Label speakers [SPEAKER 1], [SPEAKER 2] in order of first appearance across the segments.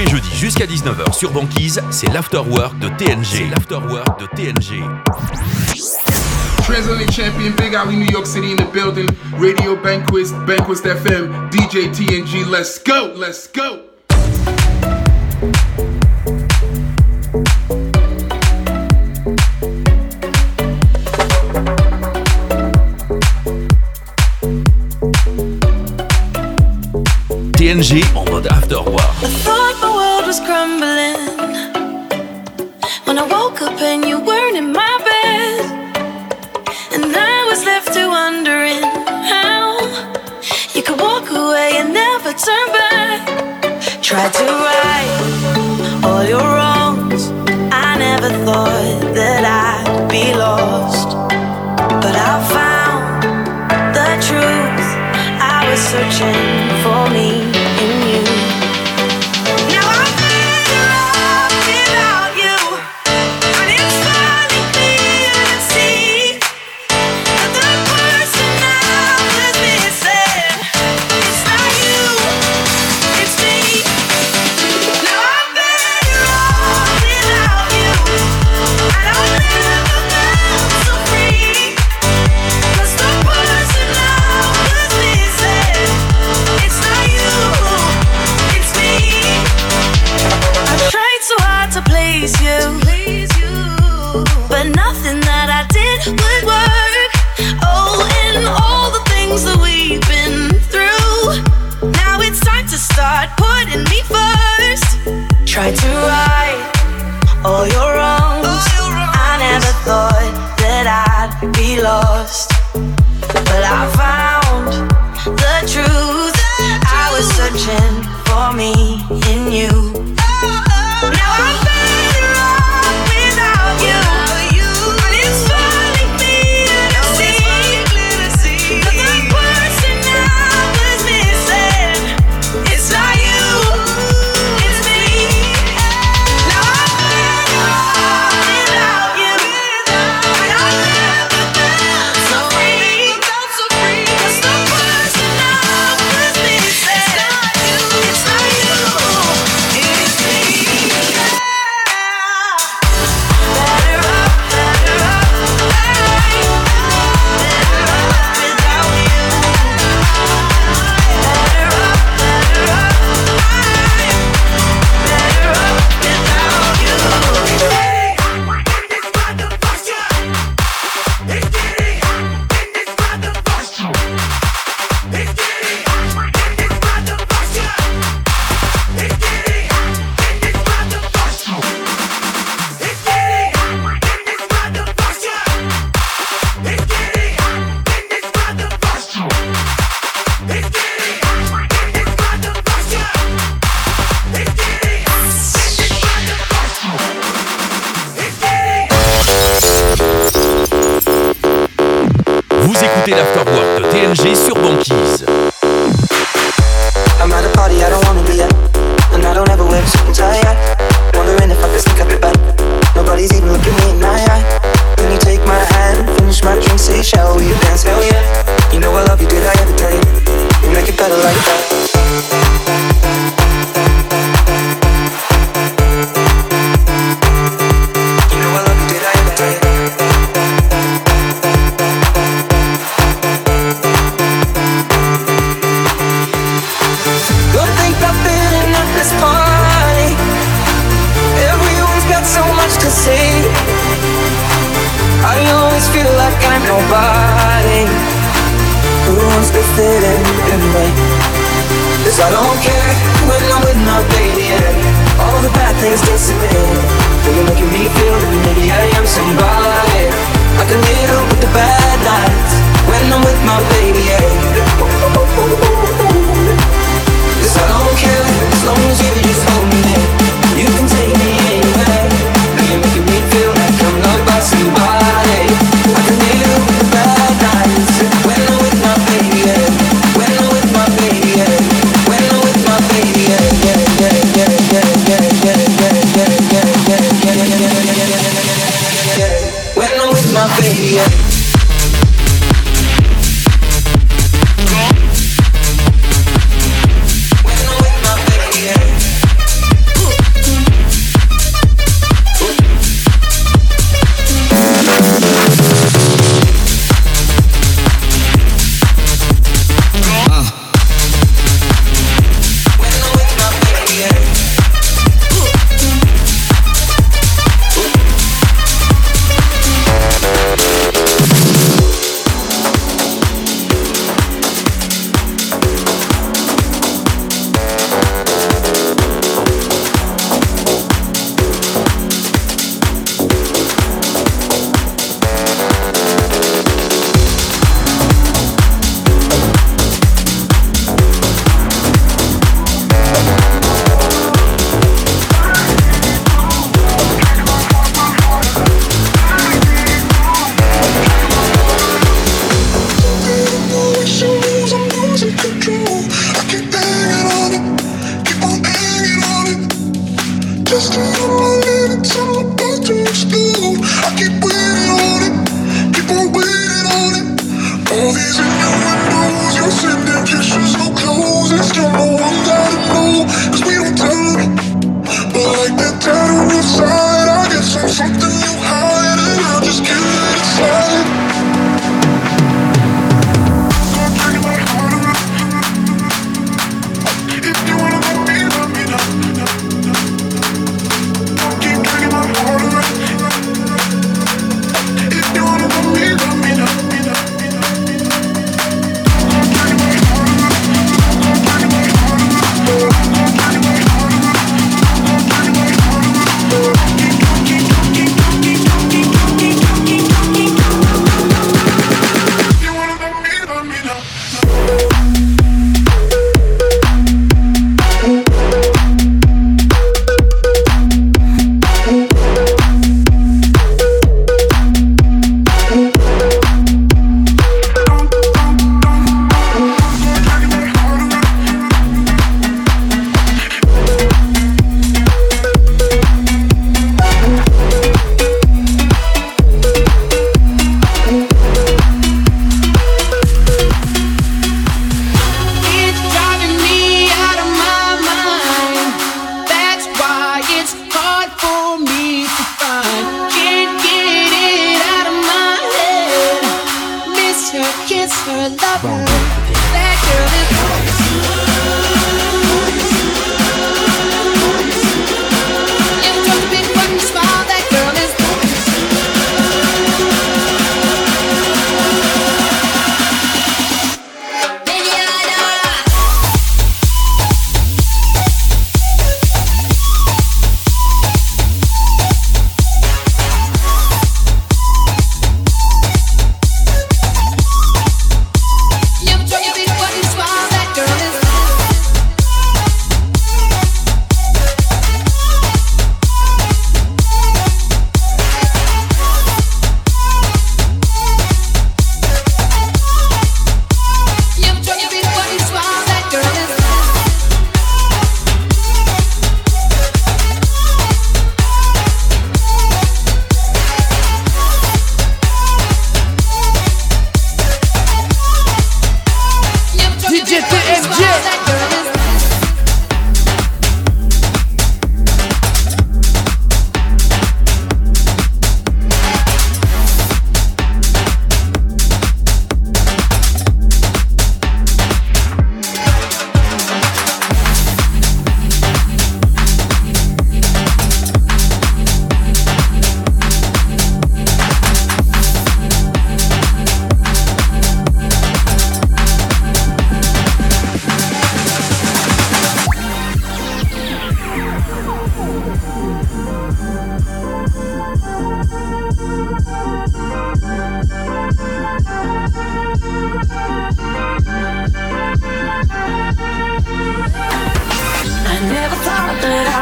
[SPEAKER 1] les jeudis jusqu'à 19h sur Banquise, c'est l'Afterwork de TNG. L'Afterwork de TNG.
[SPEAKER 2] Transatlantic champion, Big Alley, New York City in the building. Radio Banquist, Banquist FM, DJ TNG. Let's go, let's go.
[SPEAKER 1] TNG en mode
[SPEAKER 3] world was crumbling when I woke up and you weren't in my bed, and I was left to wondering how you could walk away and never turn back. Tried to right all your wrongs. I never thought that I'd be lost, but I found the truth. I was searching for me. Be lost, but I found the truth. I was searching for me in you.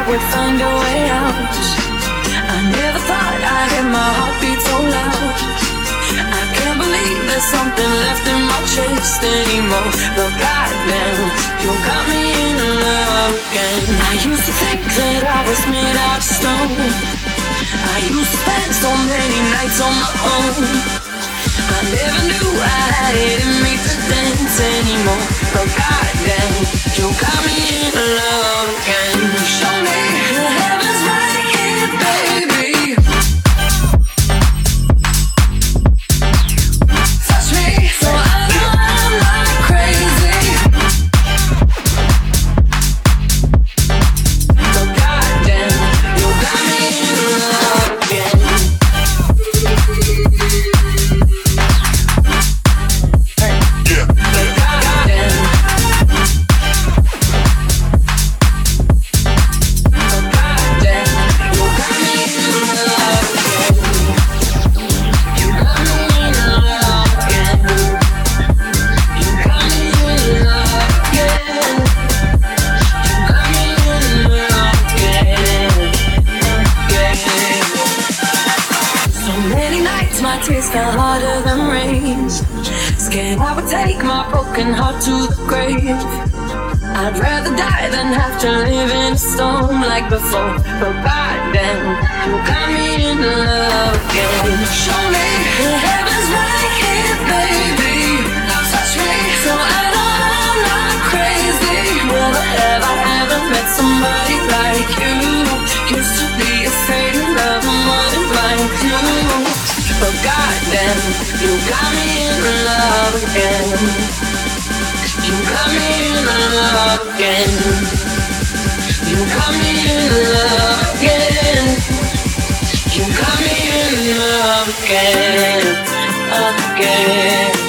[SPEAKER 1] would find a way out. I never thought
[SPEAKER 3] I'd hear my heartbeat so loud. I can't believe there's something left in my chest anymore. But goddamn, you got me in love again. I used to think that I was made out of stone. I used to spend so many nights on my own. I never knew I had
[SPEAKER 1] me dance anymore. But goddamn, you got me in love me heaven's right here, baby.
[SPEAKER 3] Met somebody like you. Used to be afraid of love more than like you. But goddamn, you got me in love again. You got me in love again. You got me in love again. You got me in love again, again.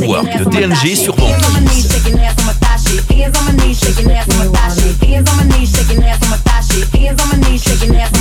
[SPEAKER 4] Work
[SPEAKER 1] de
[SPEAKER 4] DLG
[SPEAKER 1] sur
[SPEAKER 4] Banque. Hands on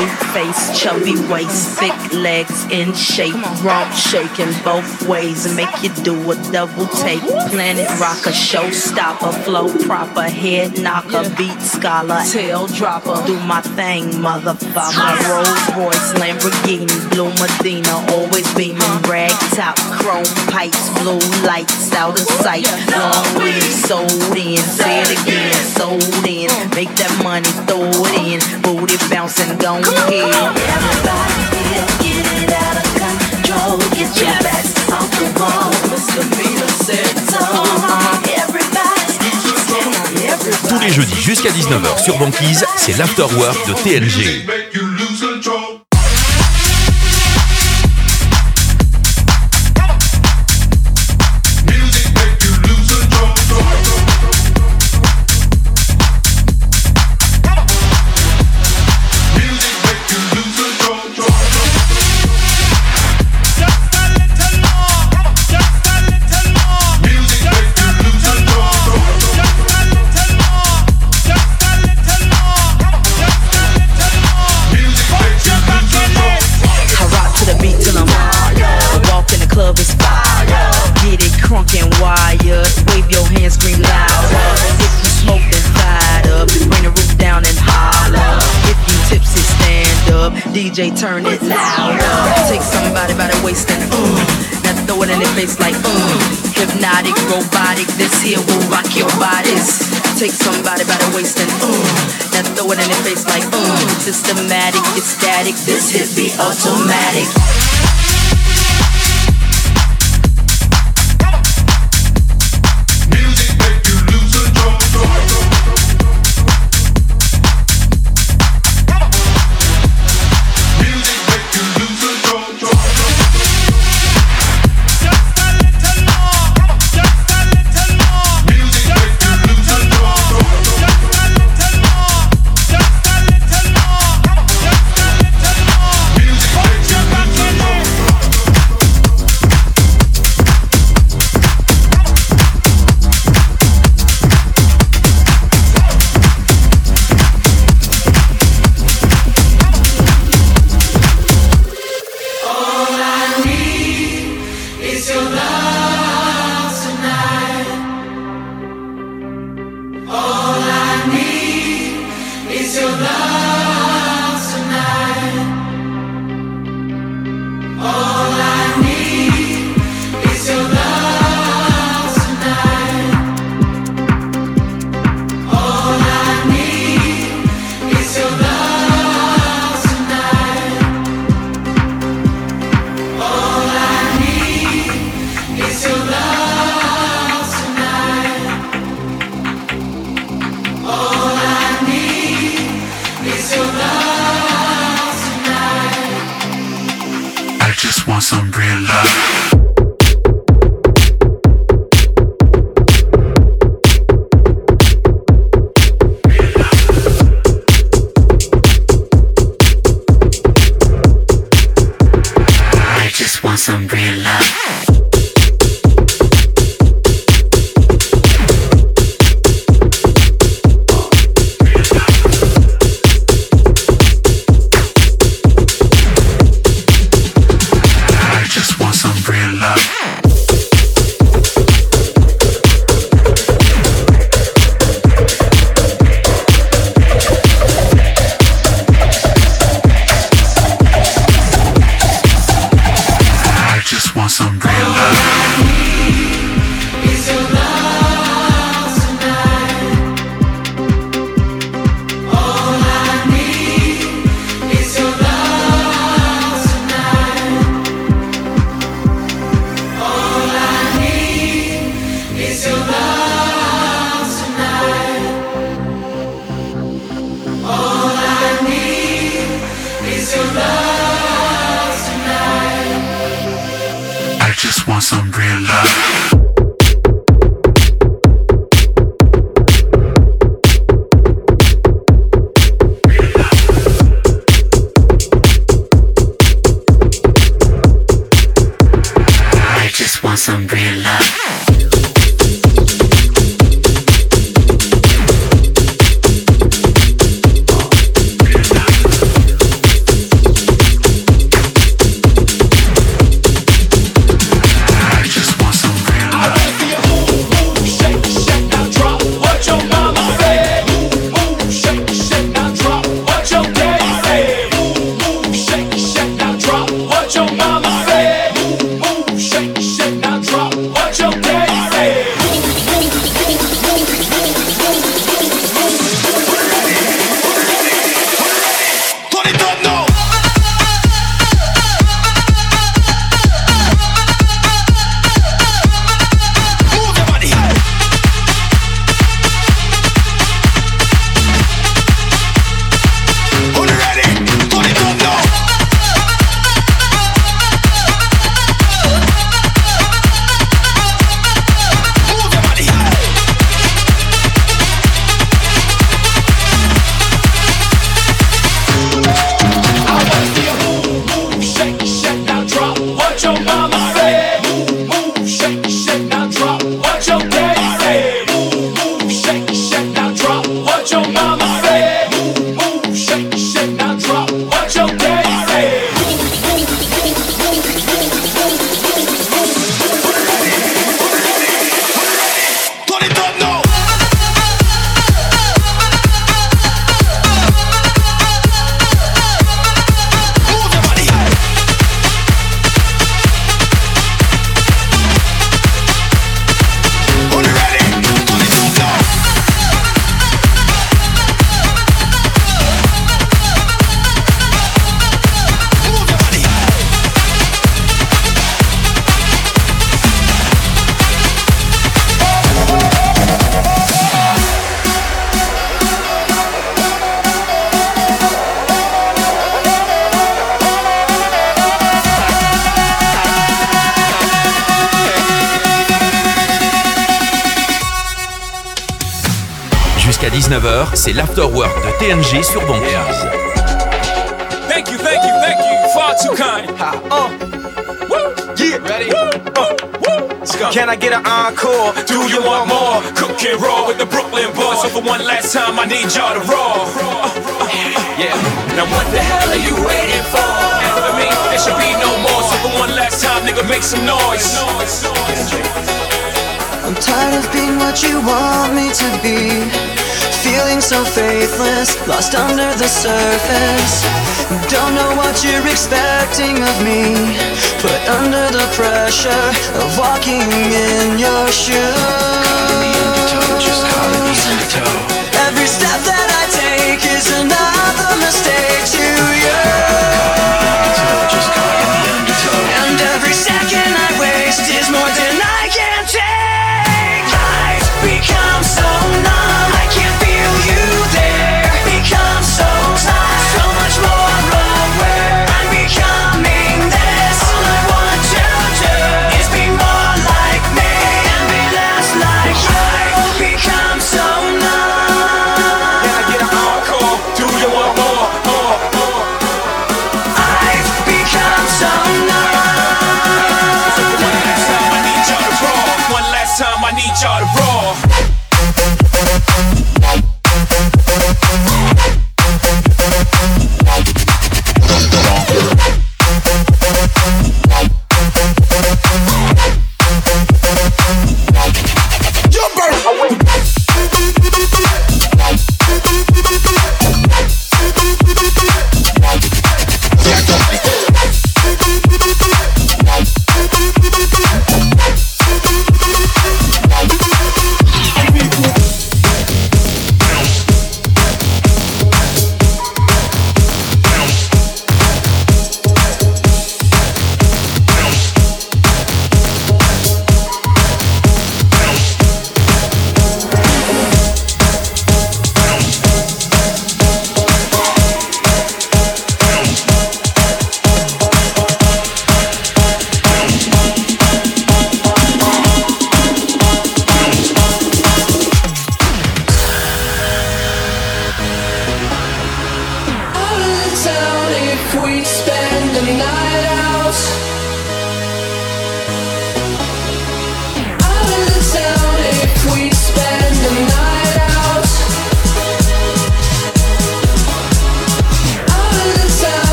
[SPEAKER 5] Coffee face, chubby waist, thick legs in shape, rump shaking both ways make you do a double take. Planet rocker, showstopper, flow proper, head knocker, beat scholar, tail dropper. Do my thing, motherfucker. My Rolls Royce, Lamborghini, blue Medina, always beaming, rag top, chrome pipes, blue lights, out of sight. Long wind, sold in, say it again, sold in. Make that money, throw it in, booty bouncing,
[SPEAKER 3] gon' hit.
[SPEAKER 1] Tous les jeudis jusqu'à 19h sur Banquise, c'est l'afterwork de
[SPEAKER 5] TLG. Turn it louder. Take somebody by the waist and uh, now throw it in their face like uh. Hypnotic, robotic, this here will rock your bodies. Take somebody by the waist and uh, now throw it in their face like uh. Systematic, it's static, this hit be automatic.
[SPEAKER 6] C'est l'afterwork de TNG sur Banquise.
[SPEAKER 7] Thank you, thank you, thank you. Far too kind. Uh, woo. Yeah. Ready? Uh, woo. Can I get an encore? Do you want more? Cook and roll with the Brooklyn boys. So for one last time, I need y'all to roll. Uh, uh, yeah. Now what the hell are you waiting for? After me, there should be no more. So for one last time, nigga, make some noise.
[SPEAKER 3] I'm tired of being what you want me to be. Feeling so faithless, lost under the surface. Don't know what you're expecting of me. Put under the pressure of walking in your shoes. Every step that I take is another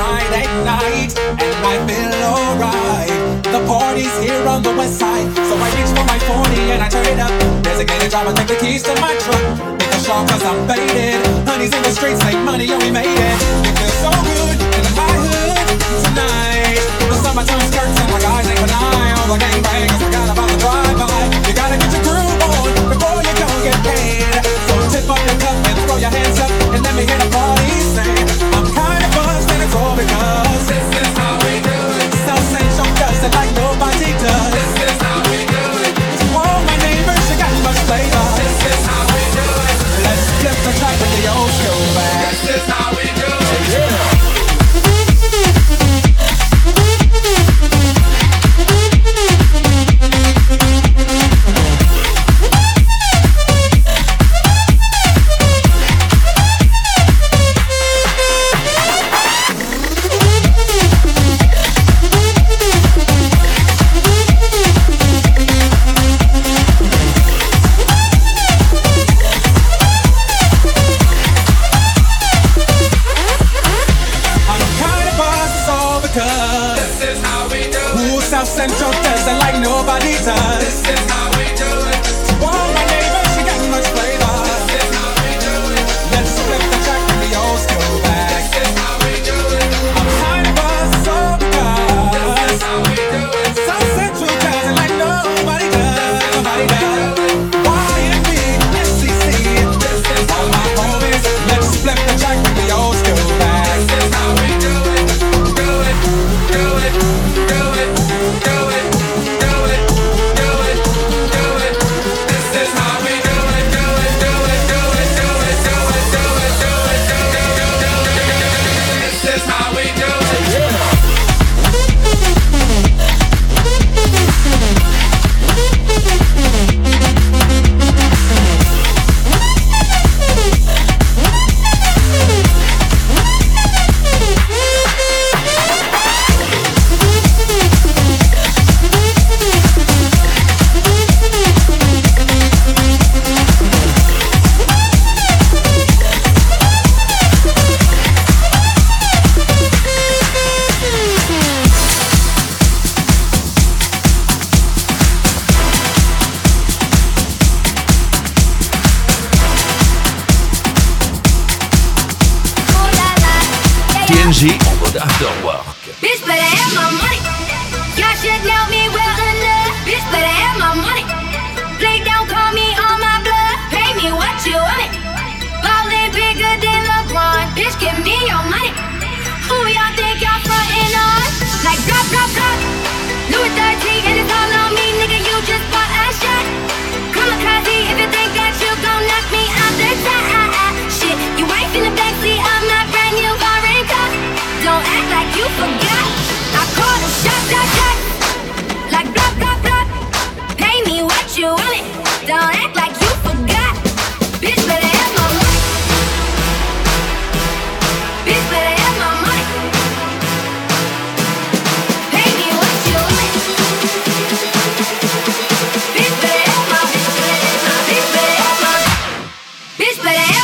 [SPEAKER 3] Friday night, and I feel
[SPEAKER 7] alright. The party's here
[SPEAKER 8] on the west side, so I reach for my 40 and I turn it up. Designated driver, take the keys to my truck. Make a shot cause I'm faded. Honey's in the streets, make money, and we made it. It feels so good in the high hood tonight. The summertime skirts and my guys ain't benign. All the gangbangers forgot about the drive-by. You gotta get your groove on before you don't get paid. So tip up your cup and throw your hands up and let me hit a ball.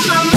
[SPEAKER 8] my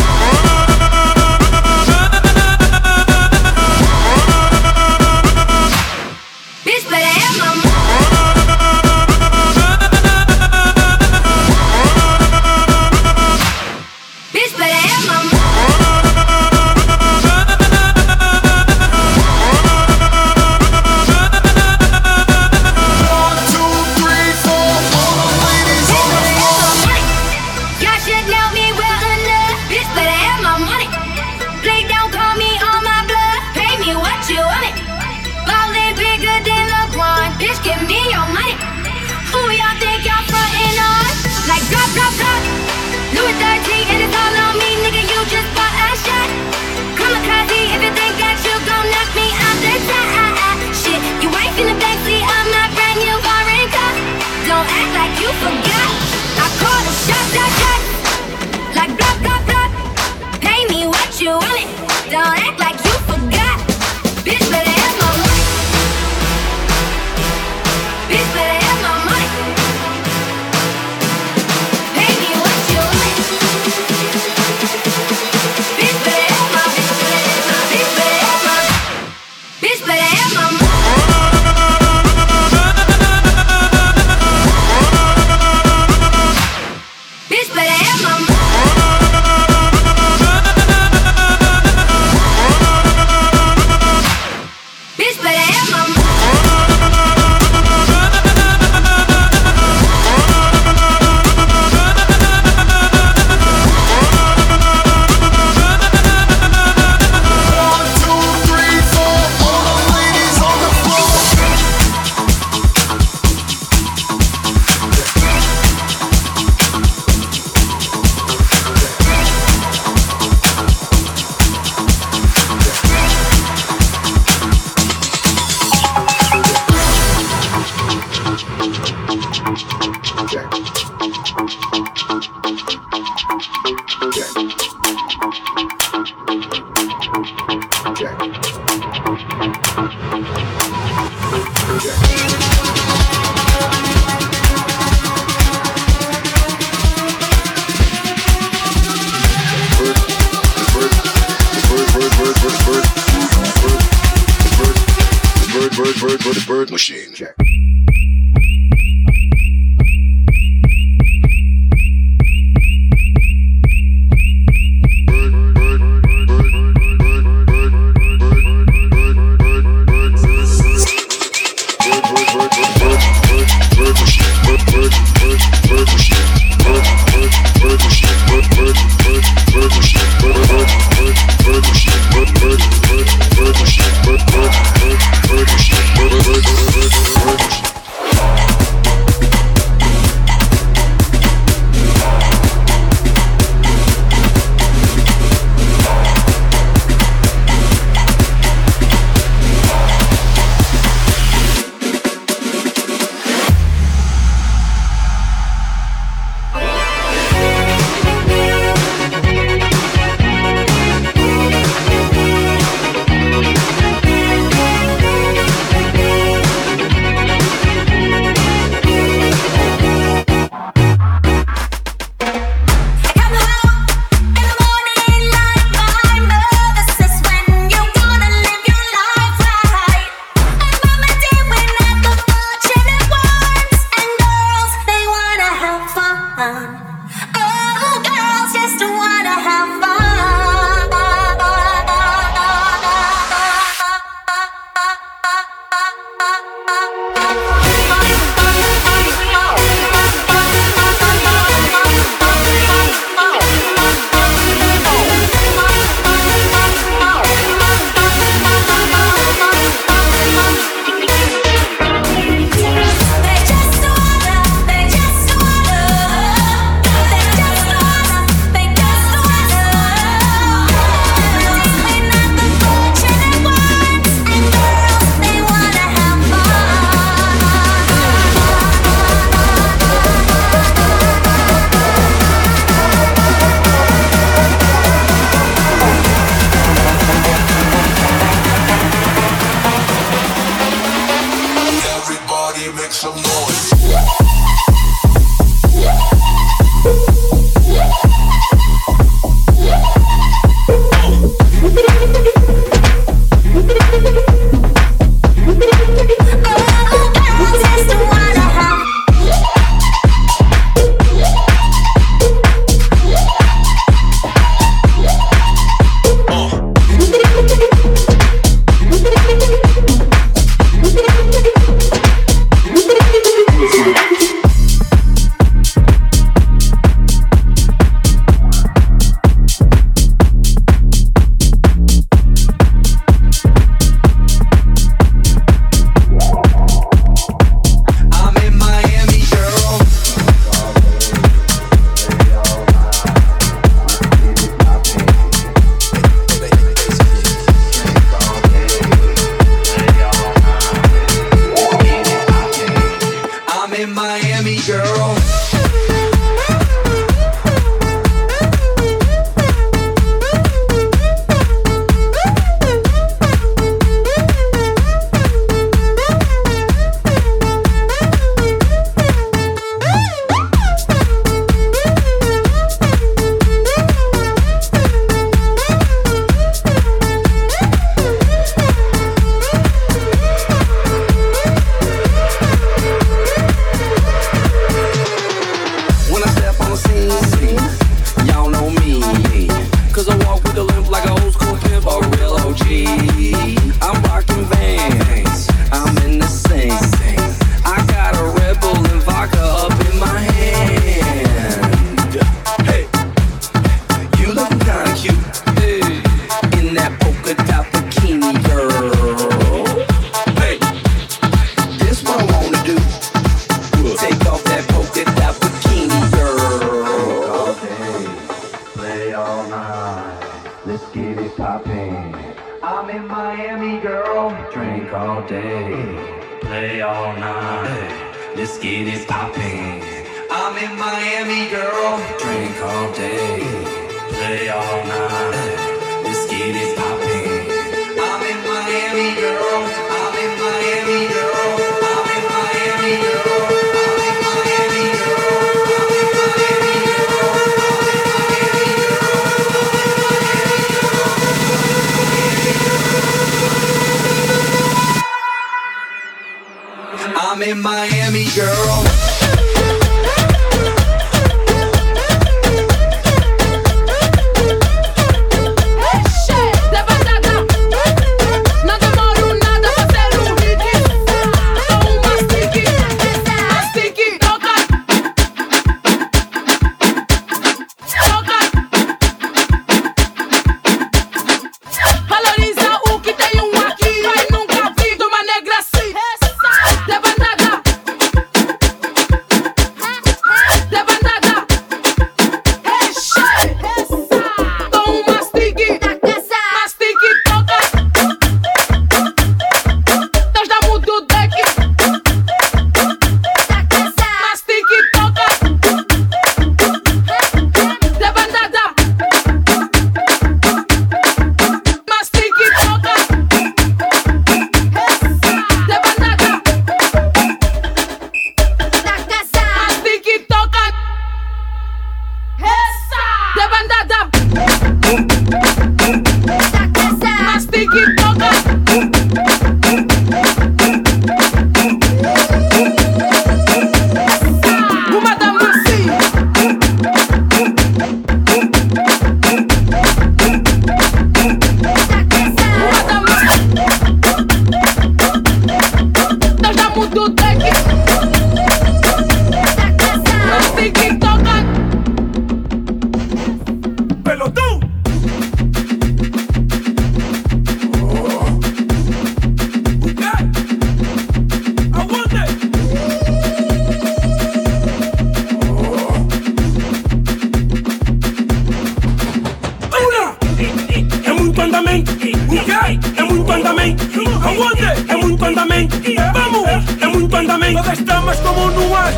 [SPEAKER 3] Mas com a mão no ar.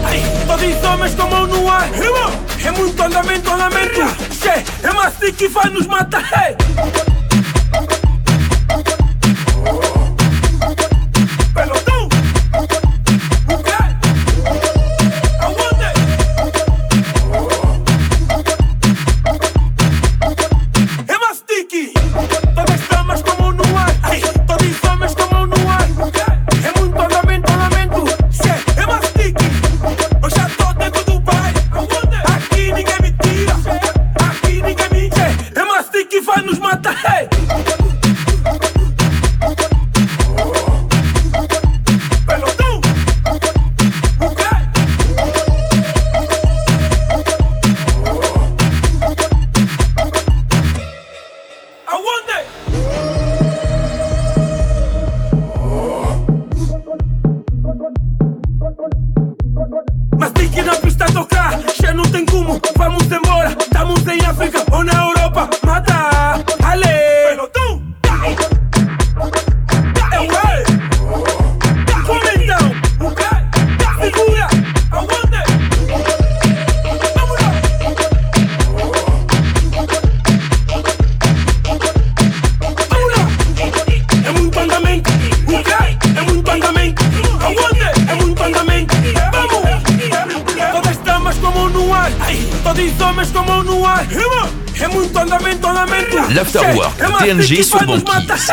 [SPEAKER 3] Todos homens com a mão
[SPEAKER 9] no ar. É muito andamento, andamento. Che, é mastico que vai nos matar. Hey!
[SPEAKER 1] TNG sur Banquise.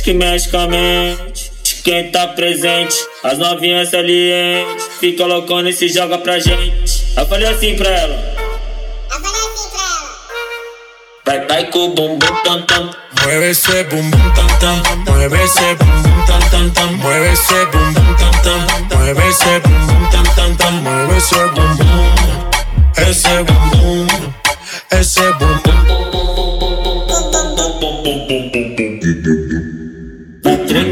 [SPEAKER 10] Que mexe com a mente. Quem tá presente, as novinhas salientes. Fica loucona e se joga pra gente. Eu falei assim pra ela. Eu falei assim pra ela. Vai, vai com o bumbum tam tam.
[SPEAKER 11] Mueve esse bumbum tam tam. Mueve esse bumbum tam tam tam. Mueve esse bumbum tam tam. Mueve esse bumbum tam tam tam. Mueve esse bumbum. Esse bumbum. Esse bumbum.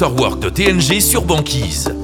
[SPEAKER 1] l'Afterwork de TNG sur Banquise.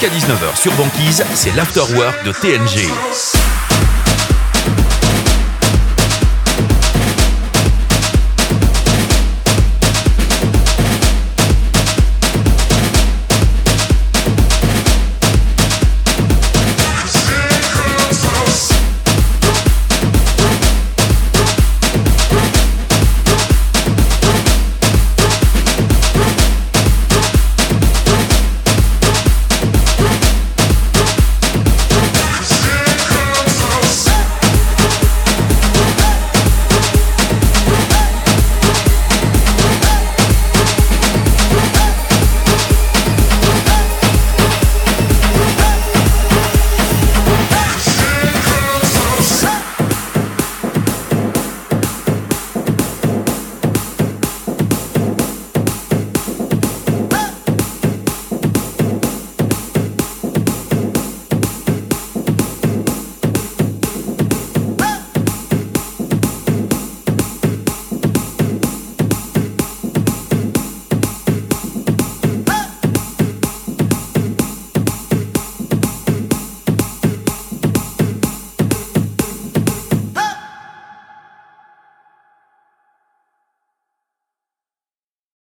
[SPEAKER 6] Jusqu'à 19h sur Banquise, c'est l'afterwork de TNG.